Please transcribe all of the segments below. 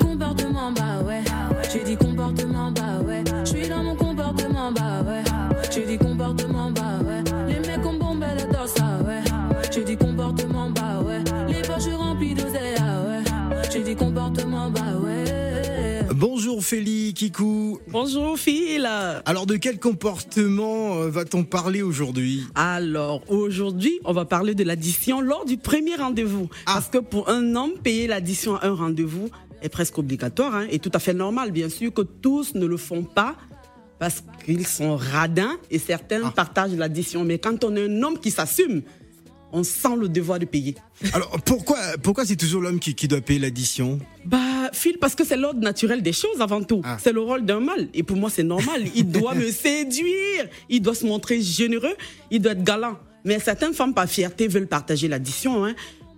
Comportement, bah ouais. J'ai dit comportement, bah ouais. Je suis dans mon comportement, bah ouais. J'ai dit comportement, bah ouais. Les mecs ont bombé le dos, ça ouais. J'ai dit comportement, bah ouais. Les poches remplies d'oseille, ah ouais. J'ai dit comportement, bah ouais. Bonjour Félie, Kikou. Bonjour Phil. Alors de quel comportement euh, va-t-on parler aujourd'hui? Alors aujourd'hui, on va parler de l'addition lors du premier rendez-vous. Ah. Parce que pour un homme, payer l'addition à un rendez-vous est presque obligatoire hein, et tout à fait normal. Bien sûr que tous ne le font pas parce qu'ils sont radins et certains Ah. partagent l'addition. Mais quand on est un homme qui s'assume, on sent le devoir de payer. Alors pourquoi, pourquoi c'est toujours l'homme qui, qui doit payer l'addition? Bah, Phil, parce que c'est l'ordre naturel des choses avant tout. Ah. C'est le rôle d'un mâle. Et pour moi, c'est normal. Il doit me séduire. Il doit se montrer généreux. Il doit être galant. Mais certaines femmes, par fierté, veulent partager l'addition. Hein.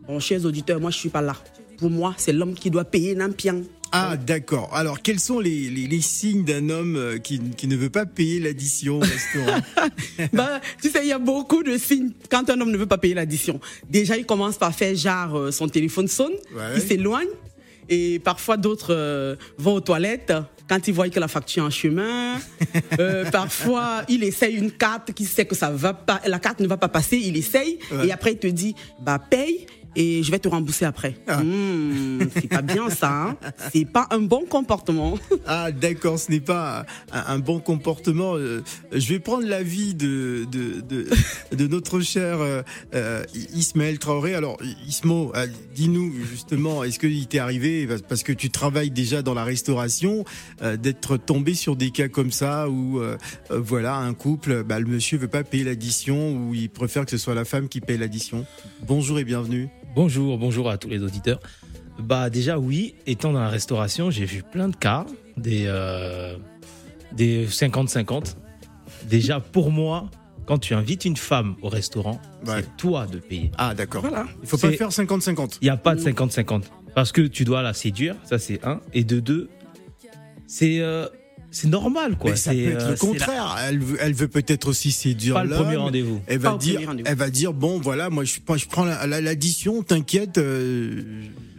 Bon, chers auditeurs, moi, je suis pas là. Pour moi, c'est l'homme qui doit payer n'impiang. Ah d'accord. Alors quels sont les, les, les signes d'un homme euh, qui, qui ne veut pas payer l'addition au restaurant bah, tu sais, il y a beaucoup de signes quand un homme ne veut pas payer l'addition. Déjà, il commence par faire genre euh, son téléphone sonne, Ouais. il s'éloigne. Et parfois, d'autres euh, vont aux toilettes quand ils voient que la facture est en chemin. Euh, parfois, il essaye une carte qui sait que ça va pas, la carte ne va pas passer, il essaye. Ouais. Et après, il te dit, bah, paye. Et je vais te rembourser après. Ah. Hmm, c'est pas bien ça. Hein c'est pas un bon comportement. Ah d'accord, ce n'est pas un, un bon comportement. Euh, Je vais prendre l'avis de, de, de, de notre cher euh, euh, Ismaël Traoré. Alors Ismo, dis-nous justement, est-ce qu'il t'est arrivé, parce que tu travailles déjà dans la restauration, euh, d'être tombé sur des cas comme ça où euh, voilà un couple, bah, le monsieur veut pas payer l'addition ou il préfère que ce soit la femme qui paye l'addition. Bonjour et bienvenue. Bonjour, bonjour à tous les auditeurs. Bah déjà oui, étant dans la restauration, j'ai vu plein de cas, des euh, des 50-50. Déjà pour moi, quand tu invites une femme au restaurant, Ouais. c'est toi de payer. Ah d'accord. Voilà. Il faut pas faire 50-50. Il n'y a pas de 50-50 parce que tu dois la séduire, ça c'est un, et de deux, c'est euh, c'est normal quoi. Mais ça peut être euh, le la- contraire. Elle veut, elle veut peut-être aussi séduire Pas le premier rendez-vous. Elle va dire, elle va dire bon voilà, moi je, prends- je prends la- la- l'addition, t'inquiète, euh,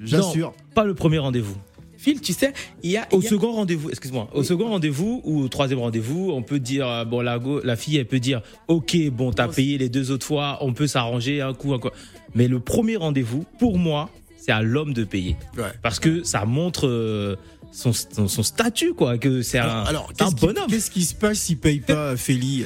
j'assure. Non, pas le premier rendez-vous. Phil, tu sais, il y a. Au il y a- second rendez-vous, excuse-moi, au second rendez-vous ou au troisième rendez-vous, on peut dire, euh, bon, la, go- la fille, elle peut dire, ok, bon, t'as payé les deux autres fois, on peut s'arranger un coup, un coup. Mais le premier rendez-vous, pour moi, c'est à l'homme de payer. Ouais. Parce que ça montre euh, son, son, son statut, quoi, que c'est un, Alors, un bonhomme. qu'est-ce qui se passe s'il paye pas, Félie?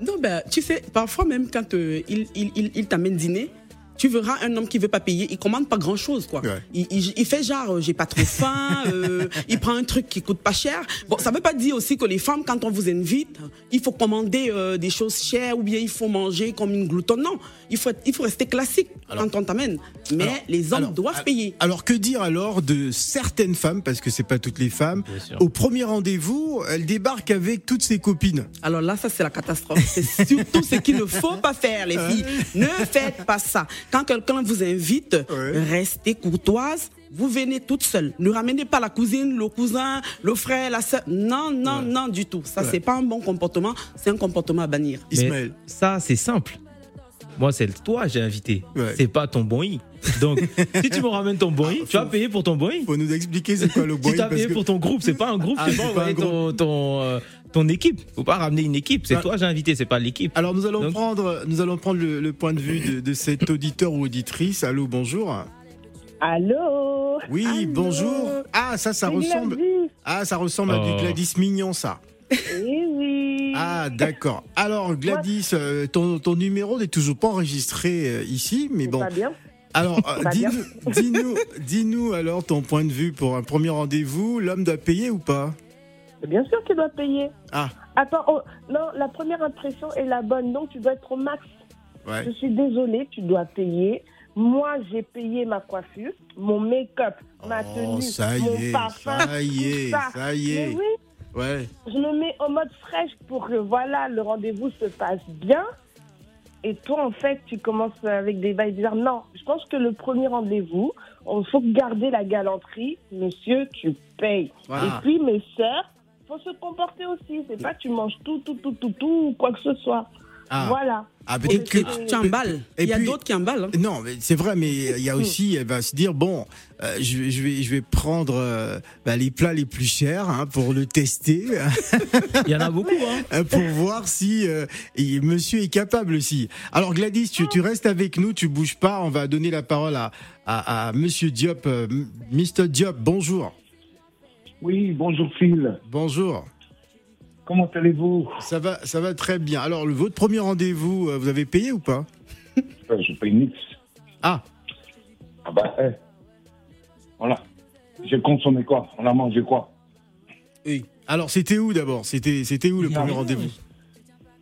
Non, ben, tu sais, parfois même quand euh, il, il, il, il t'amène dîner, tu verras un homme qui veut pas payer, il commande pas grand chose, quoi. Ouais. Il, il, il fait genre, euh, j'ai pas trop faim, euh, il prend un truc qui coûte pas cher. Bon, ça veut pas dire aussi que les femmes, quand on vous invite, il faut commander euh, des choses chères ou bien il faut manger comme une gloutonne. Non, il faut, être- il faut rester classique Alors- quand on t'amène. Mais Alors- les hommes alors, doivent payer. Alors que dire alors de certaines femmes, parce que c'est pas toutes les femmes, au premier rendez-vous, elles débarquent avec toutes ses copines. Alors là, ça c'est la catastrophe. C'est surtout ce qu'il ne faut pas faire, les filles. Ne faites pas ça. Quand quelqu'un vous invite, Ouais. restez courtoise. Vous venez toute seule. Ne ramenez pas la cousine, le cousin, le frère, la sœur. Non, non, Ouais. non du tout. Ça Ouais. c'est pas un bon comportement. C'est un comportement à bannir. Ismaël. ça, c'est simple. Moi, c'est toi j'ai invité. Ouais. C'est pas ton bon i. Donc, si tu me ramènes ton bon i, Ah, tu vas payer pour ton bon i. Faut nous expliquer c'est quoi le Si boy t'as parce payé que- pour ton groupe, c'est pas un groupe, Ah, c'est pas pas un ton, ton, euh, ton équipe. Faut pas ramener une équipe, c'est Ah. toi j'ai invité, c'est pas l'équipe. Alors nous allons Donc- prendre, nous allons prendre le, le point de vue de, de cet auditeur ou auditrice. Allô, bonjour. Allô Oui, Allô bonjour. Ah, ça, ça ressemble. Ah, ça ressemble à du Oh. Gladys mignon, ça. Eh oui. Ah, d'accord. Alors, Gladys, euh, ton, ton numéro n'est toujours pas enregistré euh, ici, mais bon. Pas bien. Alors, euh, dis-nous, dis-nous, dis-nous alors ton point de vue pour un premier rendez-vous. L'homme doit payer ou pas? Bien sûr qu'il doit payer. Ah. Attends, oh, non, la première impression est la bonne, donc tu dois être au max. Ouais. Je suis désolée, tu dois payer. Moi, j'ai payé ma coiffure, mon make-up, ma Oh, tenue, ça y mon est, parfum, ça y est, ça. ça y Mais est. oui, Ouais. je me mets en mode fraîche pour que voilà, le rendez-vous se passe bien. Et toi, en fait, tu commences avec des bails bizarres. Non, je pense que le premier rendez-vous, il faut garder la galanterie. Monsieur, tu payes. Et puis, mes sœurs, faut se comporter aussi. C'est pas que tu manges tout, tout, tout, tout, tout, ou quoi que ce soit. Ah. Voilà. Ah, Et, que. tu emballes. Et Il y a puis- d'autres qui emballent. hein. Non, mais c'est vrai, mais il y a aussi, elle va se dire bon, euh, je, vais, je vais, je vais prendre euh, bah, les plats les plus chers hein, pour le tester, Il y en a beaucoup, hein. hein, pour voir si euh, et Monsieur est capable aussi. Alors Gladys, tu, tu restes avec nous, tu bouges pas. On va donner la parole à à, à Monsieur Diop, euh, Mr Diop. Bonjour, Oui, bonjour Phil. bonjour. Comment allez-vous? Ça va, ça va très bien. Alors le, votre premier rendez-vous, euh, vous avez payé ou pas? Je paye nix. Ah, Ah bah, eh. Voilà. J'ai consommé quoi? On a mangé quoi? Oui. Alors c'était où d'abord? C'était c'était où le premier rendez-vous?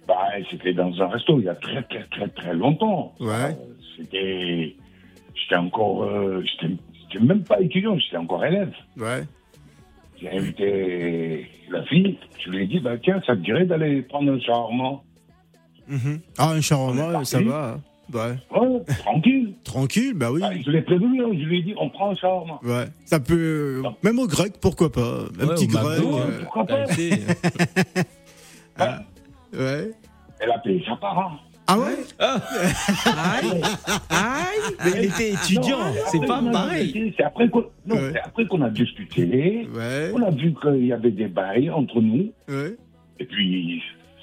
Bah, c'était dans un resto il y a très très très très longtemps. Ouais. Euh, C'était... J'étais encore... euh, J'étais j'étais même pas étudiant, j'étais encore élève. Ouais. J'ai invité la fille, je lui ai dit, bah tiens, ça te dirait d'aller prendre un shawarma Mhm. Ah, un shawarma, parti. ça va. hein. Ouais. Ouais, tranquille. Tranquille, bah oui. Ah, je l'ai prévenu, hein, je lui ai dit, on prend un shawarma. Ouais. Ça peut. Non. Même au grec, pourquoi pas. Un Ouais, petit grec. Ouais, euh, pourquoi pas Hein Ouais. Elle a payé sa part. hein. Ah ouais Aïe, aïe. Mais il était étudiant, c'est pas pareil. C'est après qu'on Ouais. a discuté. Ouais. On a vu qu'il y avait des bails entre nous. Ouais. Et puis,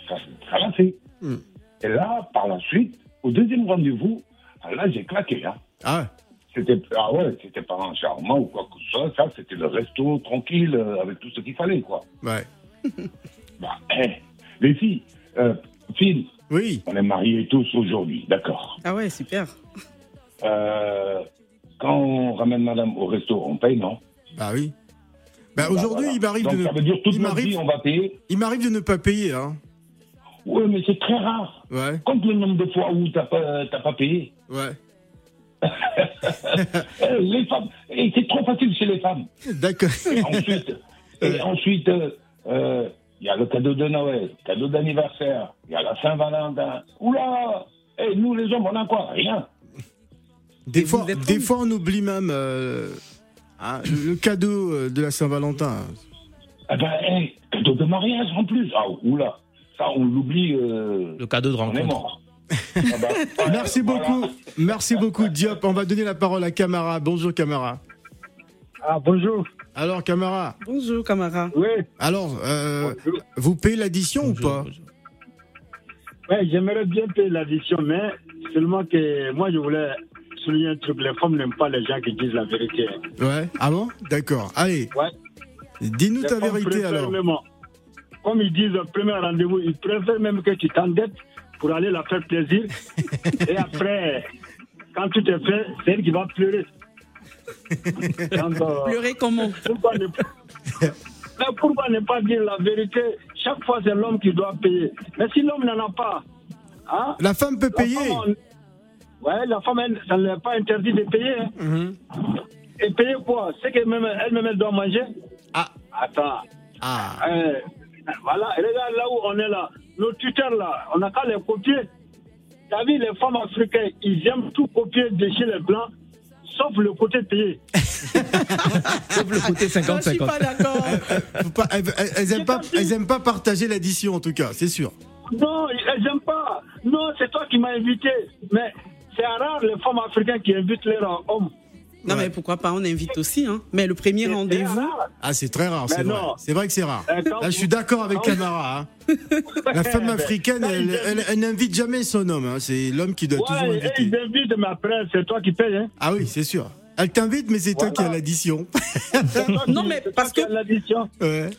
ça, ça l'a fait. Hmm. Et là, par la suite, au deuxième rendez-vous, ah, là, j'ai claqué. Hein. Ah, C'était ah ouais, c'était pas un charmant ou quoi que ce soit. Ça, c'était le resto tranquille euh, avec tout ce qu'il fallait, quoi. ouais. Bah, eh, les filles, euh, Phil, Oui. on est mariés tous aujourd'hui, d'accord. Ah ouais, super. Euh, quand on ramène madame au resto, on paye, non? Bah oui. Bah Bah, aujourd'hui, voilà. il m'arrive de ça ne... veut dire toute il m'arrive- vie, on va payer? il m'arrive de ne pas payer, hein. Oui, mais c'est très rare. Ouais. Compte le nombre de fois où t'as pas, t'as pas payé? Ouais. Les femmes, et c'est trop facile chez les femmes. D'accord. Et ensuite, et ensuite, euh, euh, il y a le cadeau de Noël, cadeau d'anniversaire, il y a la Saint-Valentin. Oula Et nous les hommes, on a quoi Rien. Des fois, des fois, on oublie même euh, hein, le, cadeau euh, de la Saint-Valentin. Eh ben, hey, cadeau de mariage en plus. Ah, oula Ça, on l'oublie, euh, Le cadeau de on est rencontre. mort. Ah bah, ouais, Merci voilà. beaucoup. Merci beaucoup, Diop. On va donner la parole à Camara. Bonjour, Camara. Ah, bonjour. Alors, Camara. Bonjour, camarade. Oui, Alors, euh, vous payez l'addition ou pas. Ouais, j'aimerais bien payer l'addition, mais seulement que moi, je voulais souligner un truc. Les femmes n'aiment pas les gens qui disent la vérité. Ouais. Ah bon? D'accord. Allez. Ouais. Dis-nous ta vérité alors. comme ils disent au premier rendez-vous, ils préfèrent même que tu t'endettes pour aller la faire plaisir. Et après, quand tout est fait, c'est elle qui va pleurer. Donc, euh, Pleurer comment pourquoi ne Mais pourquoi ne pas dire la vérité Chaque fois, c'est l'homme qui doit payer. Mais si l'homme n'en a pas, hein, La femme peut La payer. femme, on- Ouais, la femme, elle, ça ne l'est pas interdit de payer. hein. Mhm. Et payer quoi? C'est qu'elle-même, elle-même, elle doit manger? Ah. Attends. Ah. Euh, voilà, regarde là où on est là. Nos tuteurs là, on n'a qu'à les copier. T'as vu, les femmes africaines, ils aiment tout copier de chez les blancs, sauf le côté payé. Sauf le côté Non, je suis 50-50. pas d'accord. Faut pas- elles, elles- elles aiment pas, elles aiment pas partager l'addition en tout cas, c'est sûr. Non, elles n'aiment pas. Non, c'est toi qui m'as invité. Mais c'est rare les femmes africaines qui invitent leurs hommes. Non, Ouais. mais pourquoi pas, on invite aussi. Hein. Mais le premier rendez-vous. Ah, c'est très rare, c'est vrai. C'est vrai que c'est rare. Euh, Là, je suis d'accord avec Camara. hein. La femme africaine, elle, elle- elle n'invite jamais son homme. hein. C'est l'homme qui doit toujours Ouais, ils inviter. invitent, mais après, c'est toi qui payes. Hein. Ah oui, c'est sûr. Elle t'invite, mais c'est toi qui as l'addition. Non, mais c'est parce toi qui que- as l'addition. Ouais.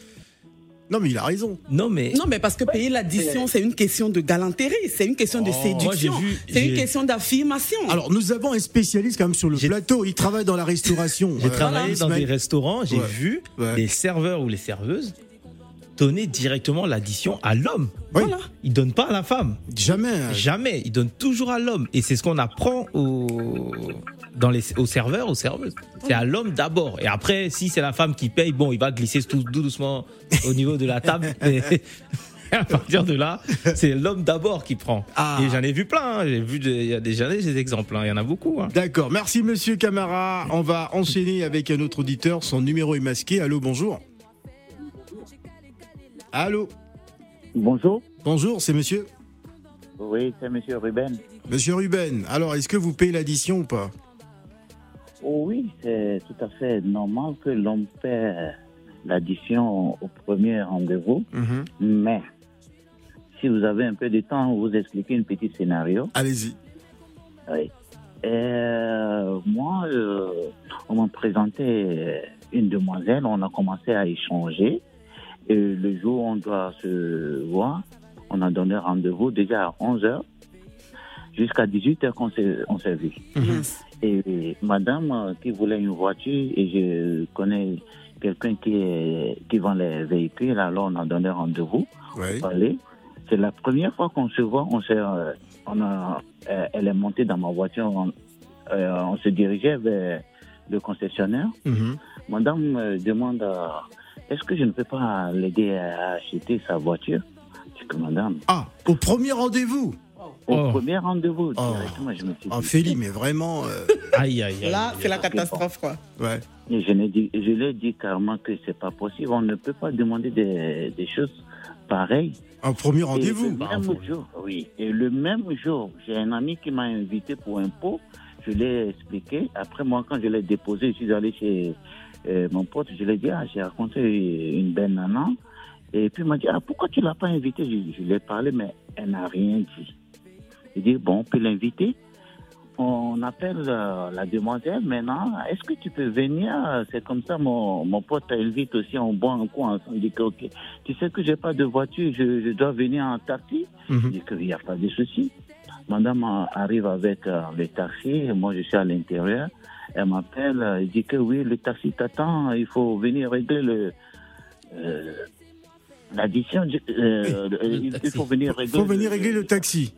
Non, mais il a raison. Non, mais Non, mais parce que payer l'addition, c'est une question de galanterie, c'est une question de Oh. séduction, c'est une question d'affirmation. Alors, nous avons un spécialiste quand même sur le plateau. Il travaille dans la restauration. j'ai Euh, travaillé dans des restaurants, j'ai Ouais. vu Ouais. les serveurs ou les serveuses donner directement l'addition à l'homme. Oui. Voilà. Ils donnent pas à la femme. Jamais. Jamais. Ils donnent toujours à l'homme. Et c'est ce qu'on apprend aux, dans les, aux serveurs, aux serveuses. C'est à l'homme d'abord. Et après, si c'est la femme qui paye, bon, il va glisser tout, doucement au niveau de la table. Et à partir de là, c'est l'homme d'abord qui prend. Ah. Et j'en ai vu plein. hein. J'ai vu des, il y a déjà des exemples. hein. Il y en a beaucoup. hein. D'accord. Merci, monsieur Camara. On va enchaîner avec un autre auditeur. Son numéro est masqué. Allô, bonjour. Allô. Bonjour. Bonjour, c'est monsieur Oui, c'est Monsieur Ruben. Monsieur Ruben, alors est-ce que vous payez l'addition ou pas? Oh oui, c'est tout à fait normal que l'on paie l'addition au premier rendez-vous. Mhm. Mais si vous avez un peu de temps, vous expliquer un petit scénario. Allez-y. Oui. Euh, moi, euh, on m'a présenté une demoiselle, on a commencé à échanger. Et le jour où on doit se voir, on a donné rendez-vous déjà à 11h jusqu'à 18h qu'on s'est on s'est vu. Mince. Et madame euh, qui voulait une voiture, et je connais quelqu'un qui, est- qui vend les véhicules, alors on a donné rendez-vous Ouais. parler. C'est la première fois qu'on se voit. On s'est, euh, on a, euh, elle est montée dans ma voiture. On, euh, on se dirigeait vers le concessionnaire. Mhm. Madame me demande euh, est-ce que je ne peux pas l'aider à acheter sa voiture? Je dis que madame, Ah, au premier rendez-vous? Au Oh. premier rendez-vous, Oh. directement, je me suis Ah, dit. Félie, mais vraiment. euh, Aïe, aïe, aïe. Là, c'est la catastrophe, quoi. ouais. Et je, l'ai dit, je lui ai dit carrément que c'est pas possible. On ne peut pas demander des, des choses pareilles. Un premier rendez-vous. le Bah, même jour, oui. Et le même jour, j'ai un ami qui m'a invité pour un pot. Je l'ai expliqué. Après, moi, quand je l'ai déposé, je suis allé chez euh, mon pote. Je lui ai dit, ah, j'ai rencontré une belle nana. Et puis, il m'a dit, ah, pourquoi tu l'as pas invitée Je, je lui ai parlé, mais elle n'a rien dit. J'ai dit, bon, on peut l'inviter. On appelle euh, la demoiselle maintenant. Est-ce que tu peux venir? C'est comme ça, mon, mon pote t'invite aussi, on boit un coup ensemble. Il dit que, ok. Tu sais que j'ai pas de voiture, je, je dois venir en taxi. Mhm. Il dit qu'il n'y a pas de souci. Madame arrive avec euh, le taxi, moi je suis à l'intérieur. Elle m'appelle, elle dit que oui, le taxi t'attend, il faut venir régler le. euh, L'addition, euh, il, venir régler. faut venir régler le taxi.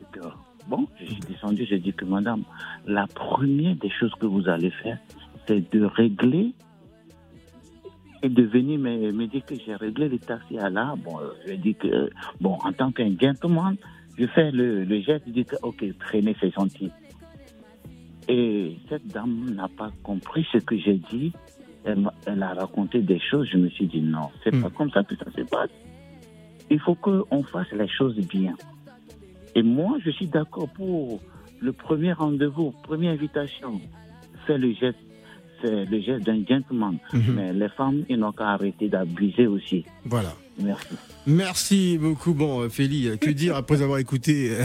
D'accord. Bon, je suis descendu, j'ai dit que madame, la première des choses que vous allez faire, c'est de régler et de venir me, me dire que j'ai réglé le taxi à là. Bon, euh, je dis que, bon, en tant qu'un gentleman, je fais le, le geste, je dis que, ok, traîner, c'est gentil. Et cette dame n'a pas compris ce que j'ai dit. Elle, a raconté des choses. Je me suis dit, non, c'est Hmm. pas comme ça que ça se passe. Il faut qu'on fasse les choses bien. Et moi, je suis d'accord pour le premier rendez-vous, première invitation. C'est le geste, c'est le geste d'un gentleman. Mhm. Mais les femmes, ils n'ont qu'à arrêter d'abuser aussi. Voilà. Merci. Merci beaucoup. Bon, Félie, que dire après avoir écouté euh,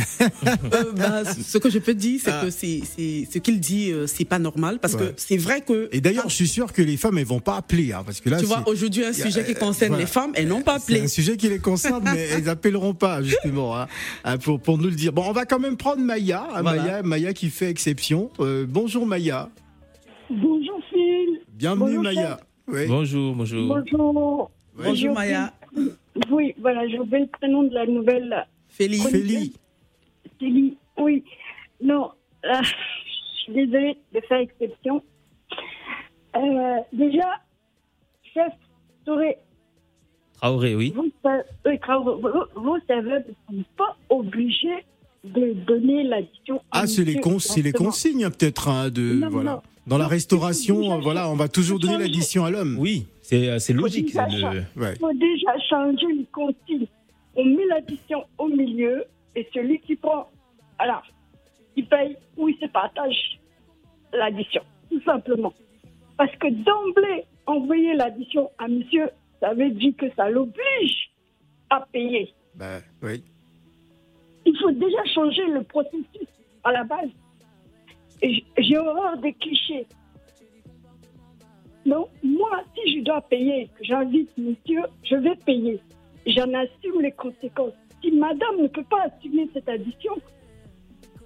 Euh, bah, ce que je peux dire, c'est Ah. que c'est, ce qu'il dit, euh, c'est pas normal parce Ouais. que c'est vrai que. Et d'ailleurs, je suis sûr que les femmes, elles vont pas appeler, hein, parce que là, tu vois, aujourd'hui, un a- sujet qui concerne voilà. les femmes, elles n'ont pas c'est appelé. un sujet qui les concerne, mais elles appelleront pas justement hein, hein, pour pour nous le dire. Bon, on va quand même prendre Maya, hein, Voilà. Maya, Maya qui fait exception. Euh, bonjour Maya, Bonjour Phil. bienvenue Bonjour, Maya. Oui. Bonjour, bonjour. Bonjour. Bonjour Maya. Oui, voilà, je veux le prénom de la nouvelle Félix. Félie. Céline. Oui. Non, là, je suis désolée de faire exception. Euh, déjà, chef Touré, Traoré, oui. vous, oui, Traoré, vous, vous savez, vous n'êtes pas obligé de donner l'addition. à Ah, c'est les, cons- consignes hein, peut-être hein, de Non, voilà. non. Dans la restauration, voilà, on va toujours donner l'addition à l'homme. Oui, c'est euh, c'est logique. Le- Ouais. Il faut déjà changer les consignes. On met l'addition au milieu et celui qui prend, alors, il paye ou il se partage l'addition, tout simplement. Parce que d'emblée, envoyer l'addition à monsieur, ça veut dire que ça l'oblige à payer. Bah, oui. Il faut déjà changer le processus à la base. J'ai horreur des clichés. Non, moi, si je dois payer, que j'invite monsieur, je vais payer. J'en assume les conséquences. Si madame ne peut pas assumer cette addition,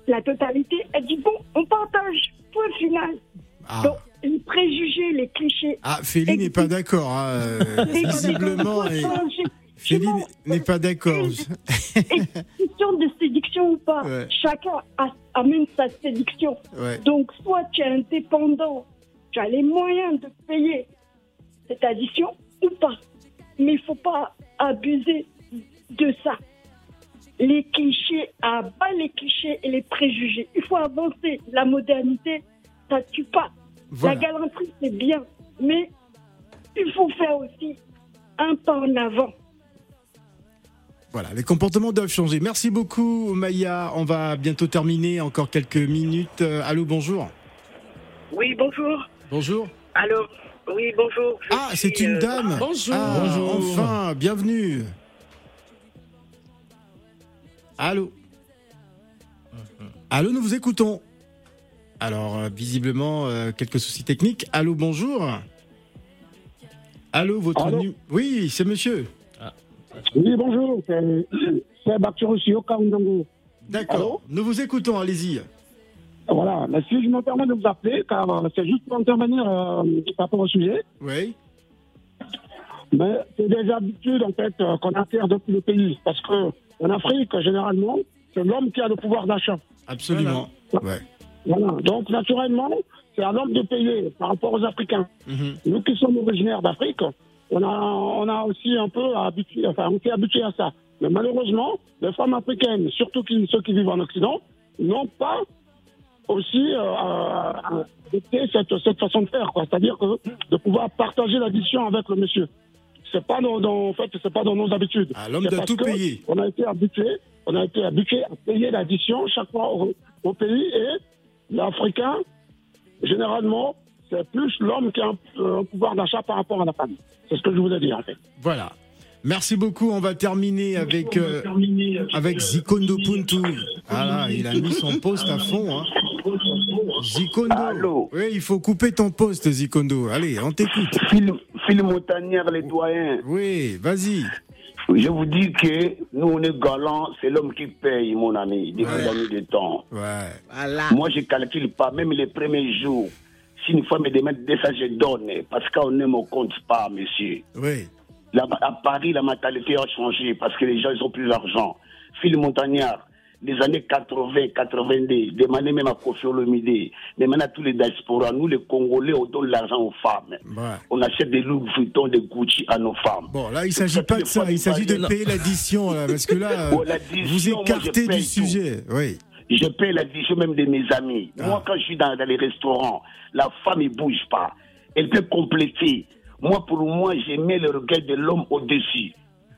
la totalité, elle dit bon, on partage. Point final. Ah, Donc, les préjugés, les clichés. ah Félie n'est pas d'accord. hein, euh, visiblement, Sinon, n'est pas d'accord. question de séduction ou pas, Ouais. chacun a- amène sa séduction. Ouais. Donc, soit tu es indépendant, tu as les moyens de payer cette addition ou pas. Mais il ne faut pas abuser de ça. Les clichés, à bas les clichés et les préjugés. Il faut avancer. La modernité, ça ne tue pas. Voilà. La galanterie, c'est bien. Mais il faut faire aussi un pas en avant. Voilà, les comportements doivent changer. Merci beaucoup, Maya. On va bientôt terminer. Encore quelques minutes. Euh, allô, bonjour. Oui, bonjour. Bonjour. Allô Oui, bonjour. Je Ah, c'est une euh, dame. Bonjour. Ah, Bonjour. Enfin, bienvenue. Allô. Allô, nous vous écoutons. Alors, euh, visiblement, euh, quelques soucis techniques. Allô, bonjour. Allô, votre Allô nu- Oui, c'est monsieur. Oui, bonjour, c'est Shioka Ndongo. D'accord. Nous vous écoutons, allez-y. Voilà, mais si je me permets de vous appeler, car euh, c'est juste pour intervenir euh, par rapport au sujet, Oui. mais c'est des habitudes en fait euh, qu'on acquiert depuis le pays. Parce que en Afrique, généralement, c'est l'homme qui a le pouvoir d'achat. Absolument. Ouais. Voilà, donc naturellement, c'est à l'homme de payer par rapport aux Africains. Mhm. Nous qui sommes originaires d'Afrique, on a, on a aussi un peu habitué, enfin, on s'est habitué à ça. Mais malheureusement, les femmes africaines, surtout qui- ceux qui vivent en Occident, n'ont pas aussi euh, euh, cette, cette façon de faire, quoi. C'est-à-dire que de pouvoir partager l'addition avec le monsieur. C'est pas dans, dans- en fait, c'est pas dans nos habitudes. Ah, l'homme parce tout payer. On a été habitué, on a été habitué à payer l'addition chaque fois au, au pays et l'Africain, généralement, c'est plus l'homme qui a un, euh, un pouvoir d'achat par rapport à la femme. C'est ce que je voulais dire, en fait. Voilà. Merci beaucoup. On va terminer avec, euh, avec Zikondo Puntu. Voilà, il a mis son poste à fond. Hein. Zikondo. Allô Oui, il faut couper ton poste, Zikondo. Allez, on t'écoute. Phil, Phil Montagnière, les doyens. Oui, vas-y. Je vous dis que nous, on est galants, c'est l'homme qui paye, mon ami, depuis Ouais. de temps. Ouais. Voilà. Moi, je calcule pas, même les premiers jours. Si une fois me demande de ça, je donne. Parce qu'on ne me compte pas, monsieur. Oui. Là, à Paris, la mentalité a changé parce que les gens, ils ont plus d'argent. Phil Montagnard, des années 80, 82, demandez même à Kofi Olomide, demandez à tous les diasporas, nous les Congolais, on donne l'argent aux femmes. Ouais. On achète des Louis Vuitton, des Gucci à nos femmes. Bon, là, il s'agit pas de ça. Il s'agit de payer l'addition, là, parce que là, Bon, vous écartez du tout. sujet. Oui. Je paye l'addition même de mes amis. Ah. Moi, quand je suis dans, dans les restaurants, la femme ne bouge pas. Elle peut compléter. Moi, pour moi, je mets le regard de l'homme au-dessus.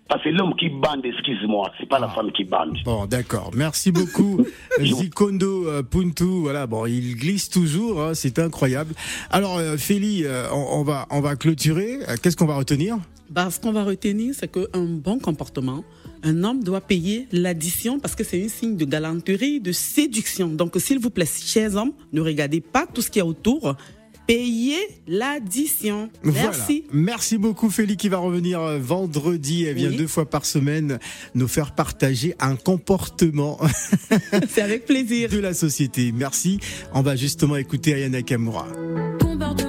Parce que l'homme qui bande, excuse-moi, c'est pas la femme qui bande. Bon, d'accord. Merci beaucoup, Zikondo euh, Puntu. Voilà, bon, il glisse toujours. hein, c'est incroyable. Alors, euh, Félie, euh, on, on va, on va clôturer. Euh, Qu'est-ce qu'on va retenir? Bah, ce qu'on va retenir, c'est qu'un bon comportement, un homme doit payer l'addition parce que c'est un signe de galanterie, de séduction. Donc, s'il vous plaît, chers hommes, ne regardez pas tout ce qu'il y a autour. Payez l'addition. Merci. Voilà. Merci beaucoup, Félie, qui va revenir euh, vendredi. Elle vient Oui. deux fois par semaine nous faire partager un comportement C'est avec plaisir. de la société. Merci. On va justement écouter Ayana Kamura. Comportement,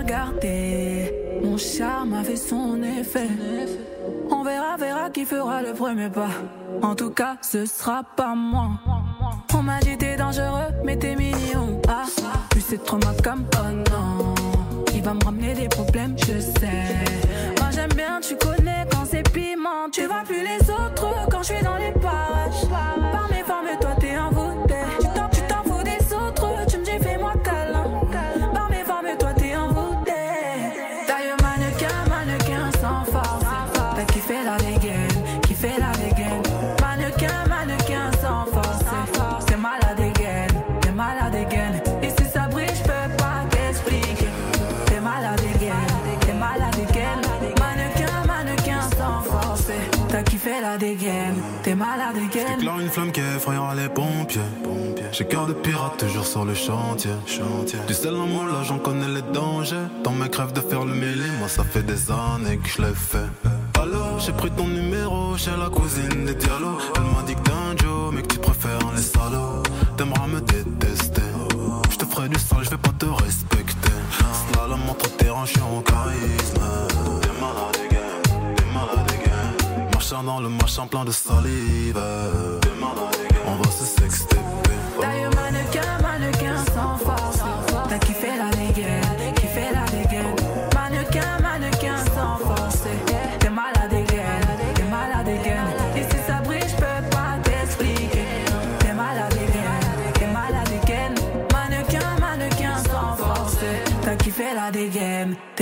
regardé. Mon charme a fait son effet. On verra, verra qui fera le premier pas. En tout cas, ce sera pas moi. On m'a dit t'es dangereux, mais t'es mignon. Ah, plus c'est trop ma cam, oh non. Il va me ramener des problèmes, je sais. Moi j'aime bien, tu connais quand c'est piment. Tu vois plus les autres quand je suis dans les parages. Par mes formes, toi T'as kiffé la dégaine, kiffé la dégaine. Mannequin, mannequin sans force. T'es malade dégaine, t'es malade dégaine. Et si ça brille, je peux pas t'expliquer. T'es malade dégaine, t'es malade dégaine. Mannequin, mannequin sans force. T'as kiffé la dégaine, t'es malade dégaine. J'éclaire une flamme qui effrayera les pompiers. J'ai cœur de pirate toujours sur le chantier. Du sel en moi là j'en connais les dangers. Dans mes crèves de faire le mêlé, moi ça fait des années que je l'ai fait. J'ai pris ton numéro chez la cousine des Diallo. Elle m'a dit que t'es un Joe, mais que tu préfères les salauds. T'aimeras me détester. Je te ferai du sale, je vais pas te respecter. Slalom entre terrain, je suis en charisme. T'es malade again, t'es malade. Marchant dans le machin plein de salive. T'es malade. On va se sexter.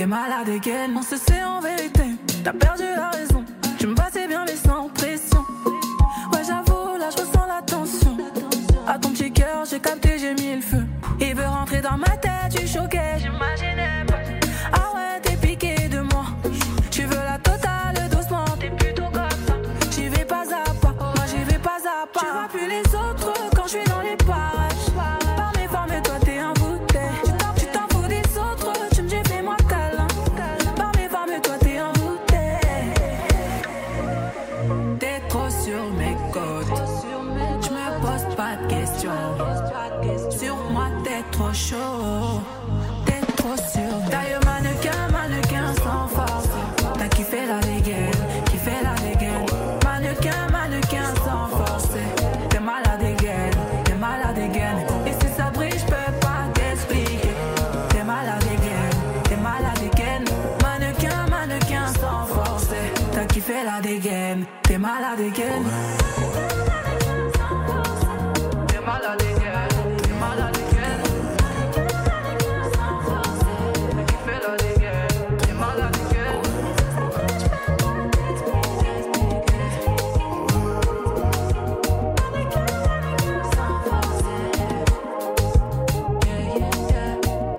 malade again. On se sait en vérité, t'as perdu la raison. Tu me passais bien, mais sans pression. Ouais, j'avoue, là, je ressens la tension. À ton petit cœur, j'ai capté, j'ai mis le feu. Il veut rentrer dans ma tête, tu choqué. out again.